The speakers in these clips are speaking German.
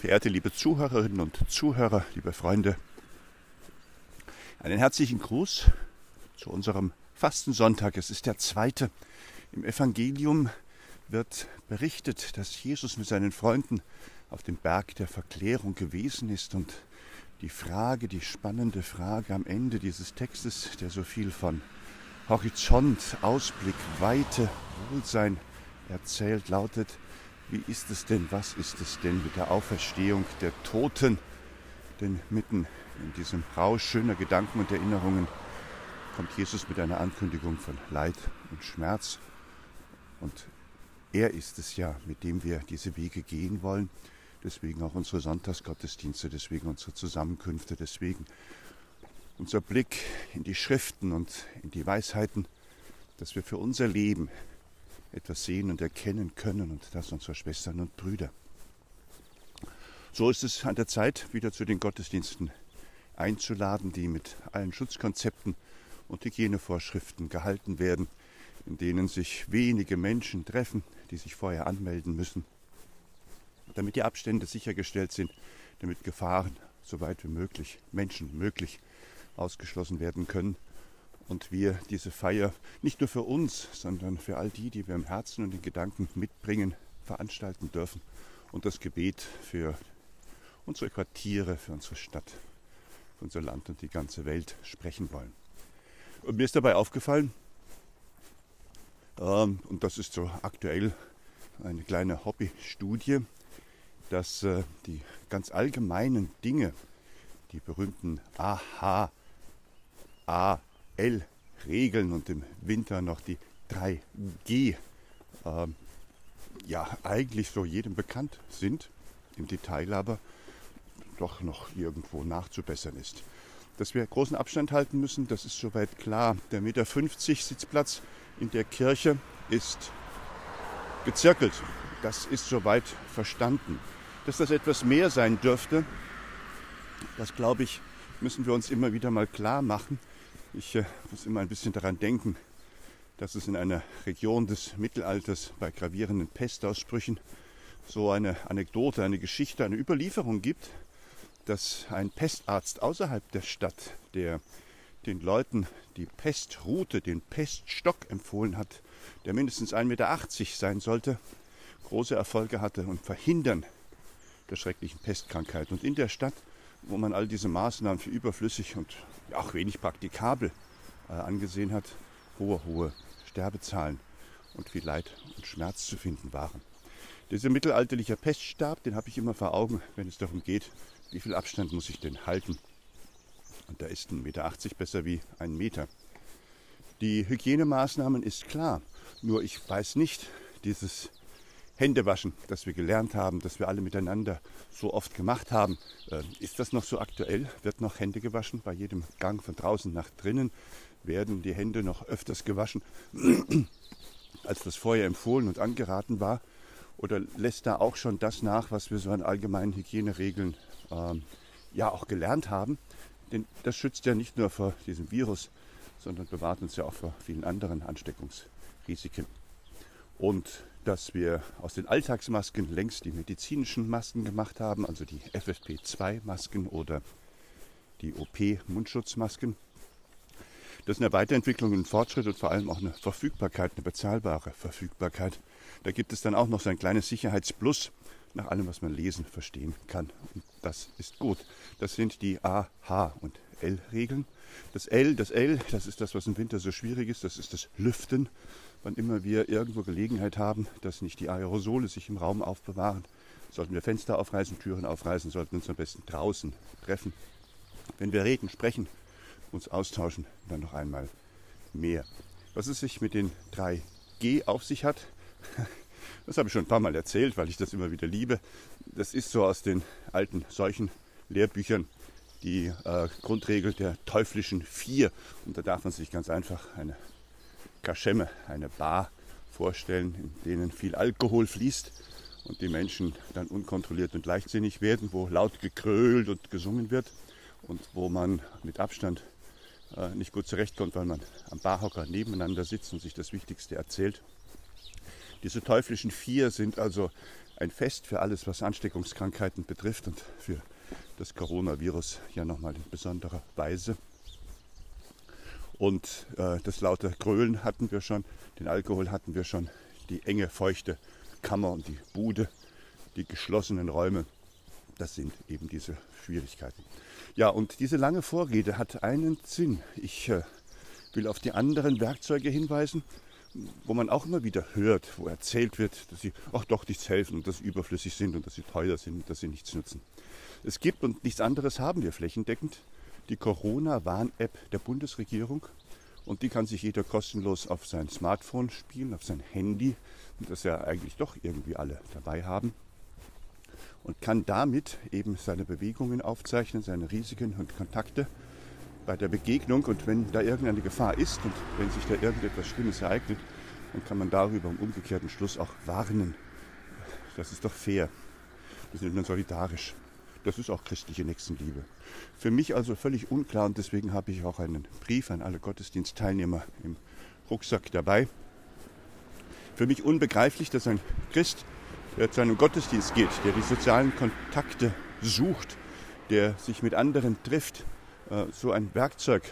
Verehrte liebe Zuhörerinnen und Zuhörer, liebe Freunde, einen herzlichen Gruß zu unserem Fastensonntag. Es ist der zweite. Im Evangelium wird berichtet, dass Jesus mit seinen Freunden auf dem Berg der Verklärung gewesen ist und die Frage, die spannende Frage am Ende dieses Textes, der so viel von Horizont, Ausblick, Weite, Wohlsein erzählt, lautet, wie ist es denn, was ist es denn mit der Auferstehung der Toten? Denn mitten in diesem Rausch schöner Gedanken und Erinnerungen kommt Jesus mit einer Ankündigung von Leid und Schmerz. Und er ist es ja, mit dem wir diese Wege gehen wollen. Deswegen auch unsere Sonntagsgottesdienste, deswegen unsere Zusammenkünfte, deswegen unser Blick in die Schriften und in die Weisheiten, dass wir für unser Leben etwas sehen und erkennen können und das unserer Schwestern und Brüder. So ist es an der Zeit, wieder zu den Gottesdiensten einzuladen, die mit allen Schutzkonzepten und Hygienevorschriften gehalten werden, in denen sich wenige Menschen treffen, die sich vorher anmelden müssen, damit die Abstände sichergestellt sind, damit Gefahren so weit wie möglich, Menschen möglich, ausgeschlossen werden können und wir diese Feier nicht nur für uns, sondern für all die, die wir im Herzen und in Gedanken mitbringen, veranstalten dürfen und das Gebet für unsere Quartiere, für unsere Stadt, für unser Land und die ganze Welt sprechen wollen. Und mir ist dabei aufgefallen, ähm, und das ist so aktuell eine kleine Hobbystudie, dass äh, die ganz allgemeinen Dinge, die berühmten AH, AL-Regeln und im Winter noch die 3G, äh, ja eigentlich so jedem bekannt sind, im Detail aber doch noch irgendwo nachzubessern ist. Dass wir großen Abstand halten müssen, das ist soweit klar. Der Meter 50 Sitzplatz in der Kirche ist gezirkelt. Das ist soweit verstanden. Dass das etwas mehr sein dürfte, das glaube ich, müssen wir uns immer wieder mal klar machen. Ich äh, muss immer ein bisschen daran denken, dass es in einer Region des Mittelalters bei gravierenden Pestausbrüchen so eine Anekdote, eine Geschichte, eine Überlieferung gibt, dass ein Pestarzt außerhalb der Stadt, der den Leuten die Pestroute, den Peststock empfohlen hat, der mindestens 1,80 Meter sein sollte, große Erfolge hatte und Verhindern der schrecklichen Pestkrankheit. Und in der Stadt, wo man all diese Maßnahmen für überflüssig und auch wenig praktikabel äh, angesehen hat, hohe, hohe Sterbezahlen und viel Leid und Schmerz zu finden waren. Dieser mittelalterliche Peststab, den habe ich immer vor Augen, wenn es darum geht, wie viel Abstand muss ich denn halten. Und da ist 1,80 Meter besser wie ein Meter. Die Hygienemaßnahmen ist klar, nur ich weiß nicht, dieses Händewaschen, das wir gelernt haben, das wir alle miteinander so oft gemacht haben, äh, ist das noch so aktuell? Wird noch Hände gewaschen? Bei jedem Gang von draußen nach drinnen werden die Hände noch öfters gewaschen, als das vorher empfohlen und angeraten war? Oder lässt da auch schon das nach, was wir so an allgemeinen Hygieneregeln ähm, ja auch gelernt haben? Denn das schützt ja nicht nur vor diesem Virus, sondern bewahrt uns ja auch vor vielen anderen Ansteckungsrisiken. Und dass wir aus den Alltagsmasken längst die medizinischen Masken gemacht haben, also die FFP2-Masken oder die OP-Mundschutzmasken. Das ist eine Weiterentwicklung, ein Fortschritt und vor allem auch eine Verfügbarkeit, eine bezahlbare Verfügbarkeit. Da gibt es dann auch noch so ein kleines Sicherheitsplus nach allem, was man lesen, verstehen kann. Und das ist gut. Das sind die A, H und L-Regeln. Das L, das L, das ist das, was im Winter so schwierig ist. Das ist das Lüften. Wann immer wir irgendwo Gelegenheit haben, dass nicht die Aerosole sich im Raum aufbewahren, sollten wir Fenster aufreißen, Türen aufreißen, sollten uns am besten draußen treffen. Wenn wir reden, sprechen, uns austauschen, dann noch einmal mehr. Was es sich mit den drei G auf sich hat, das habe ich schon ein paar Mal erzählt, weil ich das immer wieder liebe. Das ist so aus den alten solchen Lehrbüchern die äh, Grundregel der teuflischen Vier. Und da darf man sich ganz einfach eine Kaschemme, eine Bar vorstellen, in denen viel Alkohol fließt und die Menschen dann unkontrolliert und leichtsinnig werden, wo laut gekrölt und gesungen wird und wo man mit Abstand äh, nicht gut zurechtkommt, weil man am Barhocker nebeneinander sitzt und sich das Wichtigste erzählt. Diese teuflischen vier sind also ein Fest für alles, was Ansteckungskrankheiten betrifft und für das Coronavirus ja nochmal in besonderer Weise. Und äh, das laute Grölen hatten wir schon, den Alkohol hatten wir schon, die enge, feuchte Kammer und die Bude, die geschlossenen Räume, das sind eben diese Schwierigkeiten. Ja, und diese lange Vorrede hat einen Sinn. Ich äh, will auf die anderen Werkzeuge hinweisen, wo man auch immer wieder hört, wo erzählt wird, dass sie, ach doch, nichts helfen und dass sie überflüssig sind und dass sie teuer sind und dass sie nichts nutzen. Es gibt, und nichts anderes haben wir flächendeckend, die Corona-Warn-App der Bundesregierung. Und die kann sich jeder kostenlos auf sein Smartphone spielen, auf sein Handy, das ja eigentlich doch irgendwie alle dabei haben. Und kann damit eben seine Bewegungen aufzeichnen, seine Risiken und Kontakte bei der Begegnung und wenn da irgendeine Gefahr ist und wenn sich da irgendetwas Schlimmes ereignet, dann kann man darüber im umgekehrten Schluss auch warnen. Das ist doch fair. Wir sind nur solidarisch. Das ist auch christliche Nächstenliebe. Für mich also völlig unklar und deswegen habe ich auch einen Brief an alle Gottesdienstteilnehmer im Rucksack dabei. Für mich unbegreiflich, dass ein Christ, der zu einem Gottesdienst geht, der die sozialen Kontakte sucht, der sich mit anderen trifft, äh, so ein Werkzeug,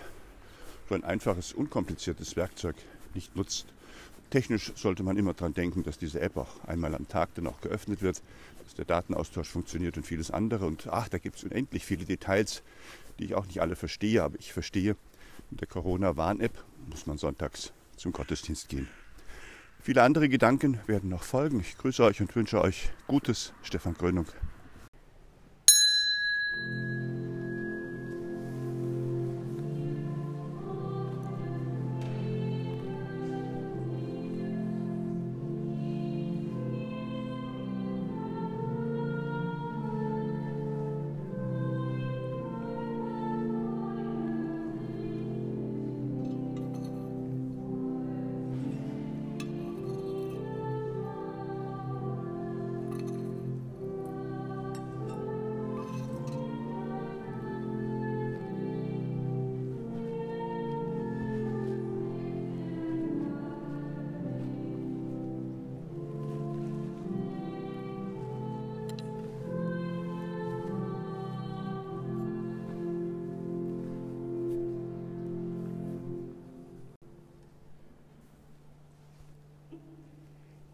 so ein einfaches, unkompliziertes Werkzeug nicht nutzt. Technisch sollte man immer daran denken, dass diese App auch einmal am Tag dann auch geöffnet wird, dass der Datenaustausch funktioniert und vieles andere. Und ach, da gibt es unendlich viele Details, die ich auch nicht alle verstehe, aber ich verstehe, mit der Corona-Warn-App muss man sonntags zum Gottesdienst gehen. Viele andere Gedanken werden noch folgen. Ich grüße euch und wünsche euch Gutes. Stefan Grönung.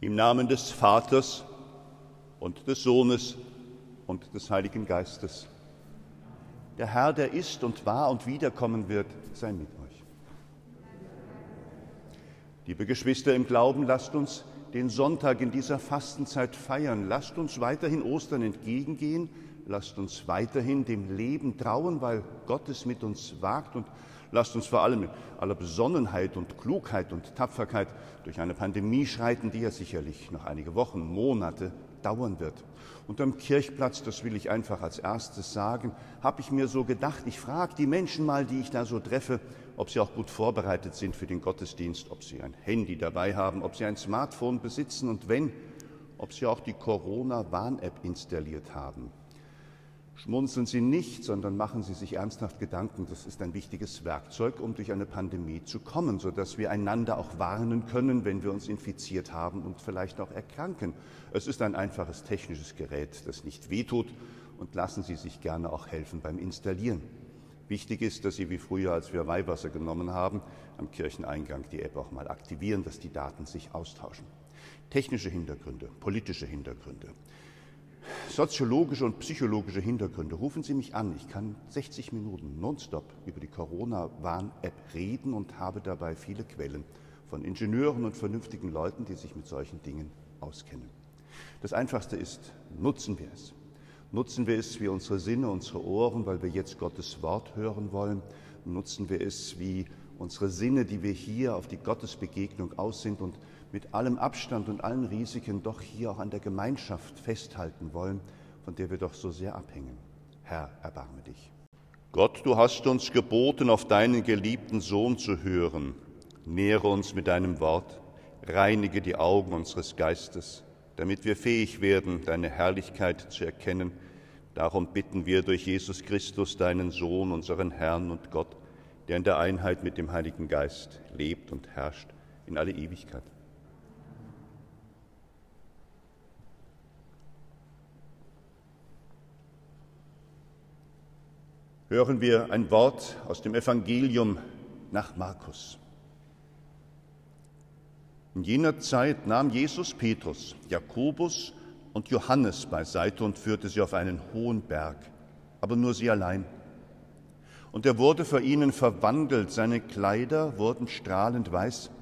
Im Namen des Vaters und des Sohnes und des Heiligen Geistes. Der Herr, der ist und war und wiederkommen wird, sei mit euch. Liebe Geschwister im Glauben, lasst uns den Sonntag in dieser Fastenzeit feiern. Lasst uns weiterhin Ostern entgegengehen. Lasst uns weiterhin dem Leben trauen, weil Gott es mit uns wagt und Lasst uns vor allem mit aller Besonnenheit und Klugheit und Tapferkeit durch eine Pandemie schreiten, die ja sicherlich noch einige Wochen, Monate dauern wird. Und am Kirchplatz, das will ich einfach als erstes sagen, habe ich mir so gedacht, ich frage die Menschen mal, die ich da so treffe, ob sie auch gut vorbereitet sind für den Gottesdienst, ob sie ein Handy dabei haben, ob sie ein Smartphone besitzen und wenn, ob sie auch die Corona-Warn-App installiert haben. Schmunzeln Sie nicht, sondern machen Sie sich ernsthaft Gedanken. Das ist ein wichtiges Werkzeug, um durch eine Pandemie zu kommen, sodass wir einander auch warnen können, wenn wir uns infiziert haben und vielleicht auch erkranken. Es ist ein einfaches technisches Gerät, das nicht wehtut und lassen Sie sich gerne auch helfen beim Installieren. Wichtig ist, dass Sie wie früher, als wir Weihwasser genommen haben, am Kircheneingang die App auch mal aktivieren, dass die Daten sich austauschen. Technische Hintergründe, politische Hintergründe soziologische und psychologische Hintergründe. Rufen Sie mich an. Ich kann 60 Minuten nonstop über die Corona-Warn-App reden und habe dabei viele Quellen von Ingenieuren und vernünftigen Leuten, die sich mit solchen Dingen auskennen. Das Einfachste ist, nutzen wir es. Nutzen wir es wie unsere Sinne, unsere Ohren, weil wir jetzt Gottes Wort hören wollen. Nutzen wir es wie unsere Sinne, die wir hier auf die Gottesbegegnung aus sind und mit allem Abstand und allen Risiken doch hier auch an der Gemeinschaft festhalten wollen, von der wir doch so sehr abhängen. Herr, erbarme dich. Gott, du hast uns geboten, auf deinen geliebten Sohn zu hören. Nähre uns mit deinem Wort, reinige die Augen unseres Geistes, damit wir fähig werden, deine Herrlichkeit zu erkennen. Darum bitten wir durch Jesus Christus, deinen Sohn, unseren Herrn und Gott, der in der Einheit mit dem Heiligen Geist lebt und herrscht in alle Ewigkeit. Hören wir ein Wort aus dem Evangelium nach Markus. In jener Zeit nahm Jesus Petrus, Jakobus und Johannes beiseite und führte sie auf einen hohen Berg, aber nur sie allein. Und er wurde vor ihnen verwandelt, seine Kleider wurden strahlend weiß,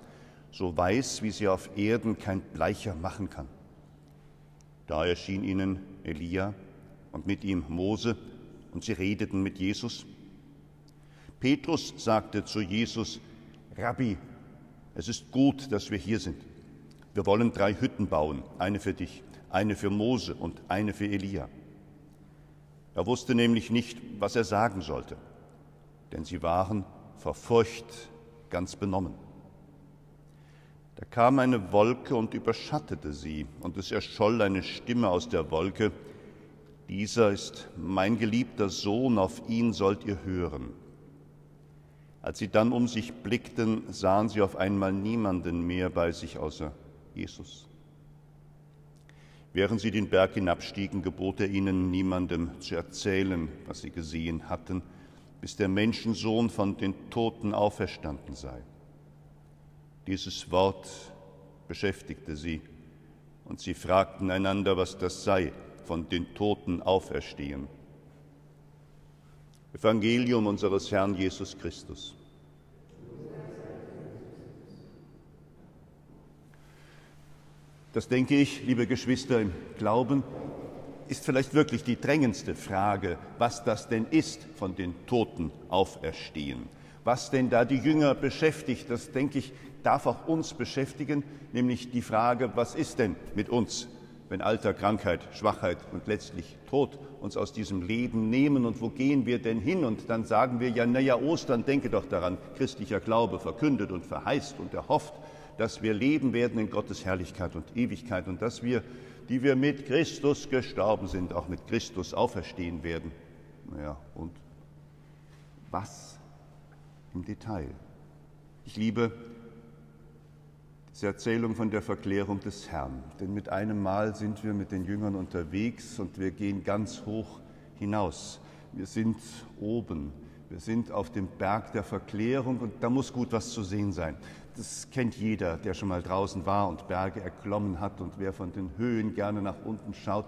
so weiß, wie sie auf Erden kein Bleicher machen kann. Da erschien ihnen Elia und mit ihm Mose, und sie redeten mit Jesus. Petrus sagte zu Jesus, Rabbi, es ist gut, dass wir hier sind. Wir wollen drei Hütten bauen, eine für dich, eine für Mose und eine für Elia. Er wusste nämlich nicht, was er sagen sollte, denn sie waren vor Furcht ganz benommen. Da kam eine Wolke und überschattete sie, und es erscholl eine Stimme aus der Wolke, dieser ist mein geliebter Sohn, auf ihn sollt ihr hören. Als sie dann um sich blickten, sahen sie auf einmal niemanden mehr bei sich außer Jesus. Während sie den Berg hinabstiegen, gebot er ihnen, niemandem zu erzählen, was sie gesehen hatten, bis der Menschensohn von den Toten auferstanden sei. Dieses Wort beschäftigte sie, und sie fragten einander, was das sei von den Toten auferstehen. Evangelium unseres Herrn Jesus Christus. Das denke ich, liebe Geschwister im Glauben, ist vielleicht wirklich die drängendste Frage, was das denn ist, von den Toten auferstehen. Was denn da die Jünger beschäftigt, das denke ich, darf auch uns beschäftigen, nämlich die Frage, was ist denn mit uns, wenn Alter, Krankheit, Schwachheit und letztlich Tod uns aus diesem Leben nehmen und wo gehen wir denn hin? Und dann sagen wir ja, naja, Ostern, denke doch daran, christlicher Glaube verkündet und verheißt und erhofft, dass wir leben werden in Gottes Herrlichkeit und Ewigkeit und dass wir, die wir mit Christus gestorben sind, auch mit Christus auferstehen werden. Naja, und was im Detail? Ich liebe diese Erzählung von der Verklärung des Herrn. Denn mit einem Mal sind wir mit den Jüngern unterwegs und wir gehen ganz hoch hinaus. Wir sind oben, wir sind auf dem Berg der Verklärung und da muss gut was zu sehen sein. Das kennt jeder, der schon mal draußen war und Berge erklommen hat und wer von den Höhen gerne nach unten schaut.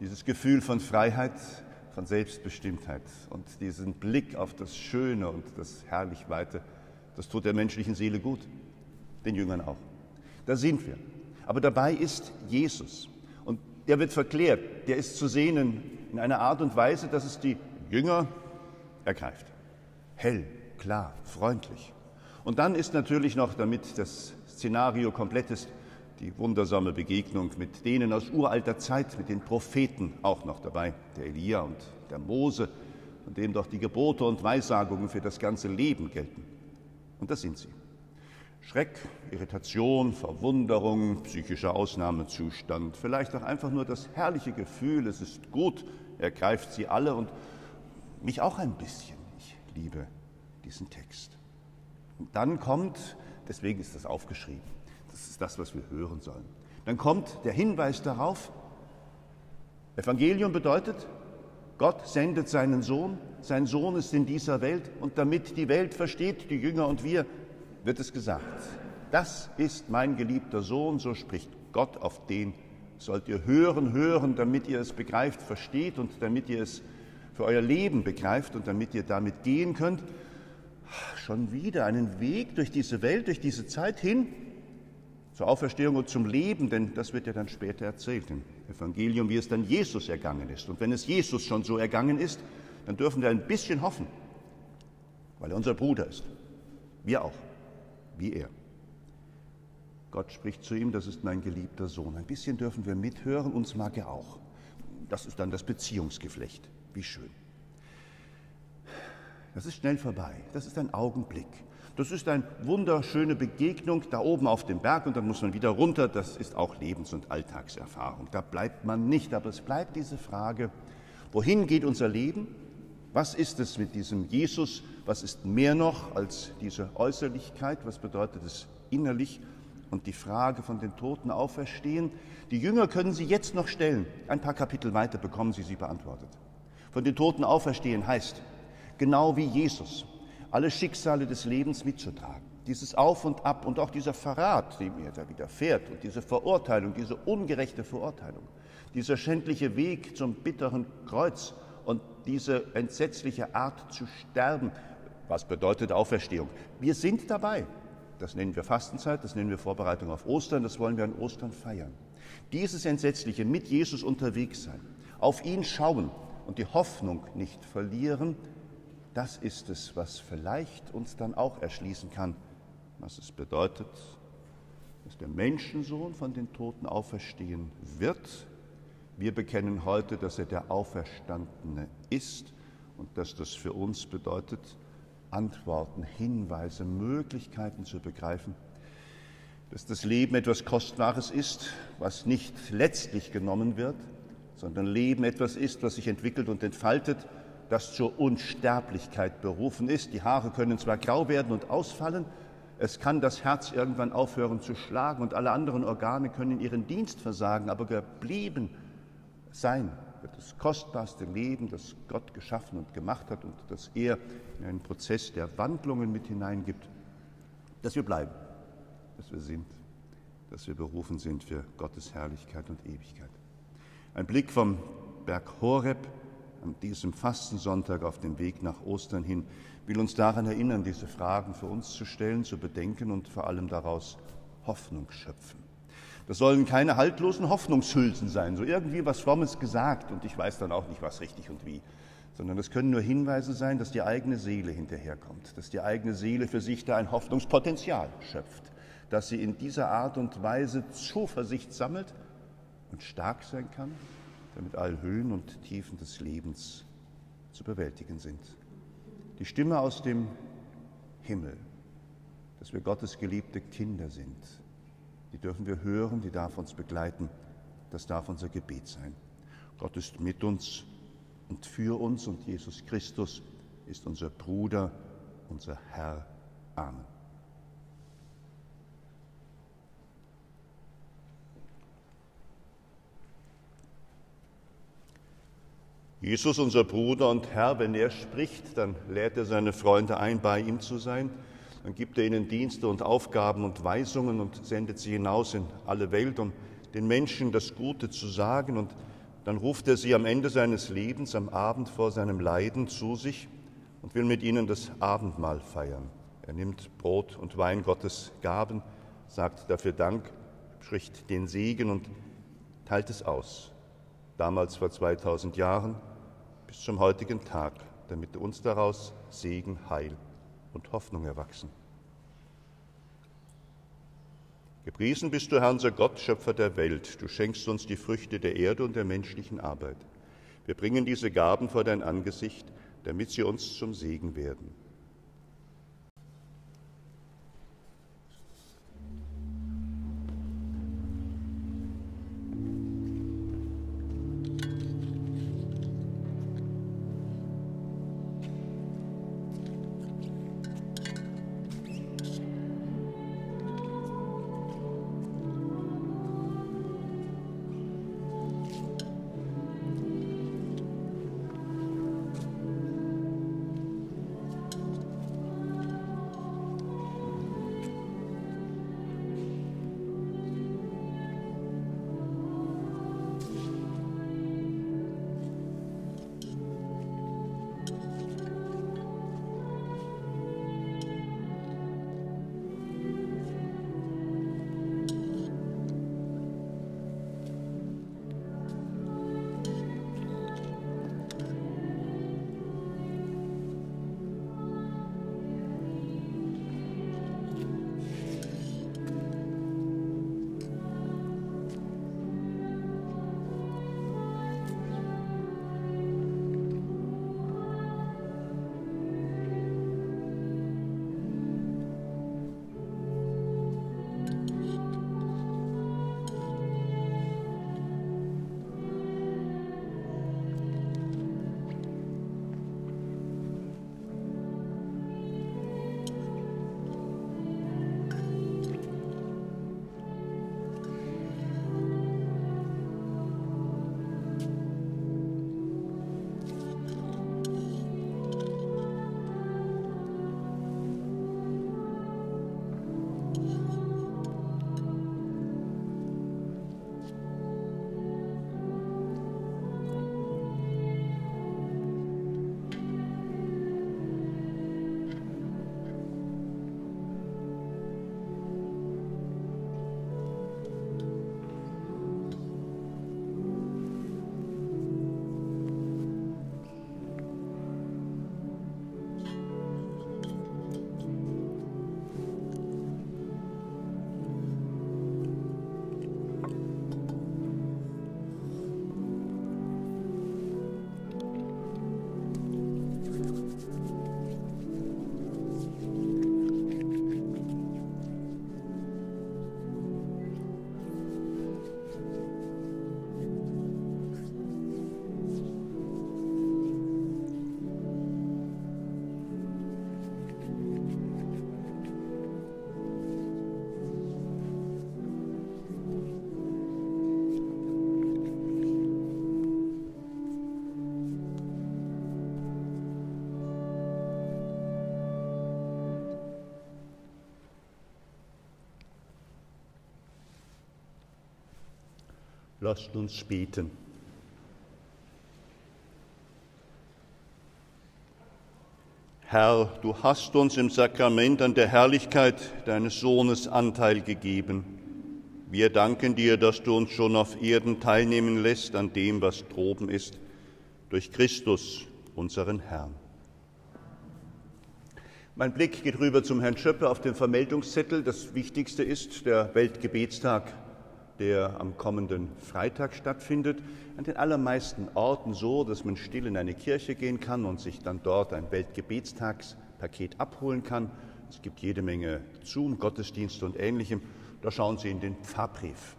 Dieses Gefühl von Freiheit, von Selbstbestimmtheit und diesen Blick auf das Schöne und das Herrlichweite, das tut der menschlichen Seele gut, den Jüngern auch. Da sind wir. Aber dabei ist Jesus. Und der wird verklärt. Der ist zu sehen in einer Art und Weise, dass es die Jünger ergreift. Hell, klar, freundlich. Und dann ist natürlich noch, damit das Szenario komplett ist, die wundersame Begegnung mit denen aus uralter Zeit, mit den Propheten auch noch dabei, der Elia und der Mose, von dem doch die Gebote und Weissagungen für das ganze Leben gelten. Und das sind sie. Schreck, Irritation, Verwunderung, psychischer Ausnahmezustand, vielleicht auch einfach nur das herrliche Gefühl, es ist gut, ergreift sie alle und mich auch ein bisschen. Ich liebe diesen Text. Und dann kommt, deswegen ist das aufgeschrieben, das ist das, was wir hören sollen. Dann kommt der Hinweis darauf, Evangelium bedeutet, Gott sendet seinen Sohn, sein Sohn ist in dieser Welt und damit die Welt versteht, die Jünger und wir, wird es gesagt, das ist mein geliebter Sohn, so spricht Gott, auf den sollt ihr hören, hören, damit ihr es begreift, versteht und damit ihr es für euer Leben begreift und damit ihr damit gehen könnt. Schon wieder einen Weg durch diese Welt, durch diese Zeit hin zur Auferstehung und zum Leben, denn das wird ja dann später erzählt im Evangelium, wie es dann Jesus ergangen ist. Und wenn es Jesus schon so ergangen ist, dann dürfen wir ein bisschen hoffen, weil er unser Bruder ist. Wir auch wie er. Gott spricht zu ihm, das ist mein geliebter Sohn. Ein bisschen dürfen wir mithören, uns mag er auch. Das ist dann das Beziehungsgeflecht. Wie schön. Das ist schnell vorbei. Das ist ein Augenblick. Das ist eine wunderschöne Begegnung da oben auf dem Berg und dann muss man wieder runter. Das ist auch Lebens- und Alltagserfahrung. Da bleibt man nicht. Aber es bleibt diese Frage, wohin geht unser Leben? Was ist es mit diesem Jesus? Was ist mehr noch als diese Äußerlichkeit? Was bedeutet es innerlich? Und die Frage von den Toten auferstehen, die Jünger können sie jetzt noch stellen. Ein paar Kapitel weiter bekommen sie sie beantwortet. Von den Toten auferstehen heißt, genau wie Jesus, alle Schicksale des Lebens mitzutragen. Dieses Auf und Ab und auch dieser Verrat, dem er da widerfährt und diese Verurteilung, diese ungerechte Verurteilung, dieser schändliche Weg zum bitteren Kreuz diese entsetzliche Art zu sterben, was bedeutet Auferstehung? Wir sind dabei. Das nennen wir Fastenzeit, das nennen wir Vorbereitung auf Ostern, das wollen wir an Ostern feiern. Dieses Entsetzliche mit Jesus unterwegs sein, auf ihn schauen und die Hoffnung nicht verlieren, das ist es, was vielleicht uns dann auch erschließen kann, was es bedeutet, dass der Menschensohn von den Toten auferstehen wird. Wir bekennen heute, dass er der Auferstandene ist und dass das für uns bedeutet, Antworten, Hinweise, Möglichkeiten zu begreifen, dass das Leben etwas Kostbares ist, was nicht letztlich genommen wird, sondern Leben etwas ist, was sich entwickelt und entfaltet, das zur Unsterblichkeit berufen ist. Die Haare können zwar grau werden und ausfallen, es kann das Herz irgendwann aufhören zu schlagen und alle anderen Organe können ihren Dienst versagen, aber geblieben sein wird das kostbarste Leben, das Gott geschaffen und gemacht hat und das er in einen Prozess der Wandlungen mit hineingibt, dass wir bleiben, dass wir sind, dass wir berufen sind für Gottes Herrlichkeit und Ewigkeit. Ein Blick vom Berg Horeb an diesem Fastensonntag auf dem Weg nach Ostern hin will uns daran erinnern, diese Fragen für uns zu stellen, zu bedenken und vor allem daraus Hoffnung schöpfen. Das sollen keine haltlosen Hoffnungshülsen sein, so irgendwie was Frommes gesagt und ich weiß dann auch nicht, was richtig und wie, sondern es können nur Hinweise sein, dass die eigene Seele hinterherkommt, dass die eigene Seele für sich da ein Hoffnungspotenzial schöpft, dass sie in dieser Art und Weise Zuversicht sammelt und stark sein kann, damit alle Höhen und Tiefen des Lebens zu bewältigen sind. Die Stimme aus dem Himmel, dass wir Gottes geliebte Kinder sind, die dürfen wir hören, die darf uns begleiten. Das darf unser Gebet sein. Gott ist mit uns und für uns und Jesus Christus ist unser Bruder, unser Herr. Amen. Jesus, unser Bruder und Herr, wenn er spricht, dann lädt er seine Freunde ein, bei ihm zu sein. Dann gibt er ihnen Dienste und Aufgaben und Weisungen und sendet sie hinaus in alle Welt, um den Menschen das Gute zu sagen. Und dann ruft er sie am Ende seines Lebens, am Abend vor seinem Leiden zu sich und will mit ihnen das Abendmahl feiern. Er nimmt Brot und Wein Gottes Gaben, sagt dafür Dank, spricht den Segen und teilt es aus. Damals vor 2000 Jahren bis zum heutigen Tag, damit uns daraus Segen, Heil und Hoffnung erwachsen. Gepriesen bist du, Herr, unser Gott, Schöpfer der Welt. Du schenkst uns die Früchte der Erde und der menschlichen Arbeit. Wir bringen diese Gaben vor dein Angesicht, damit sie uns zum Segen werden. Lasst uns beten. Herr, du hast uns im Sakrament an der Herrlichkeit deines Sohnes Anteil gegeben. Wir danken dir, dass du uns schon auf Erden teilnehmen lässt an dem, was droben ist, durch Christus, unseren Herrn. Mein Blick geht rüber zum Herrn Schöppe auf den Vermeldungszettel. Das Wichtigste ist der Weltgebetstag der am kommenden Freitag stattfindet. An den allermeisten Orten so, dass man still in eine Kirche gehen kann und sich dann dort ein Weltgebetstagspaket abholen kann. Es gibt jede Menge Zoom-Gottesdienste und Ähnlichem. Da schauen Sie in den Pfarrbrief.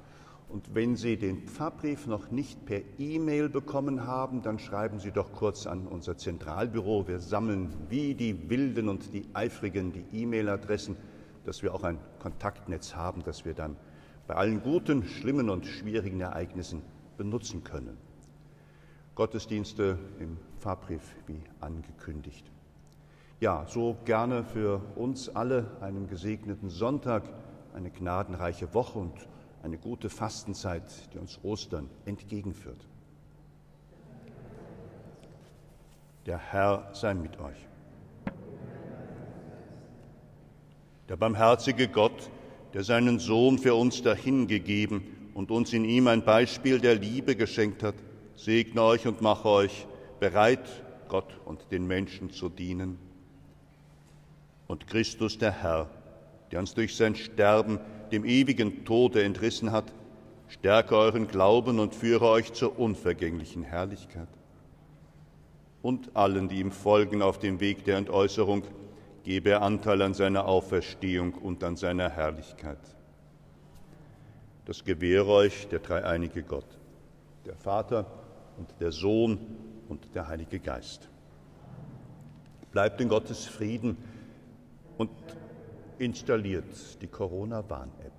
Und wenn Sie den Pfarrbrief noch nicht per E-Mail bekommen haben, dann schreiben Sie doch kurz an unser Zentralbüro. Wir sammeln wie die Wilden und die Eifrigen die E-Mail-Adressen, dass wir auch ein Kontaktnetz haben, das wir dann bei allen guten, schlimmen und schwierigen Ereignissen benutzen können. Gottesdienste im Pfarrbrief wie angekündigt. Ja, so gerne für uns alle einen gesegneten Sonntag, eine gnadenreiche Woche und eine gute Fastenzeit, die uns Ostern entgegenführt. Der Herr sei mit euch. Der barmherzige Gott, der seinen Sohn für uns dahingegeben und uns in ihm ein Beispiel der Liebe geschenkt hat, segne euch und mache euch bereit, Gott und den Menschen zu dienen. Und Christus der Herr, der uns durch sein Sterben dem ewigen Tode entrissen hat, stärke euren Glauben und führe euch zur unvergänglichen Herrlichkeit. Und allen, die ihm folgen auf dem Weg der Entäußerung, gebe Anteil an seiner Auferstehung und an seiner Herrlichkeit. Das gewähre euch der dreieinige Gott, der Vater und der Sohn und der Heilige Geist. Bleibt in Gottes Frieden und installiert die Corona-Warn-App.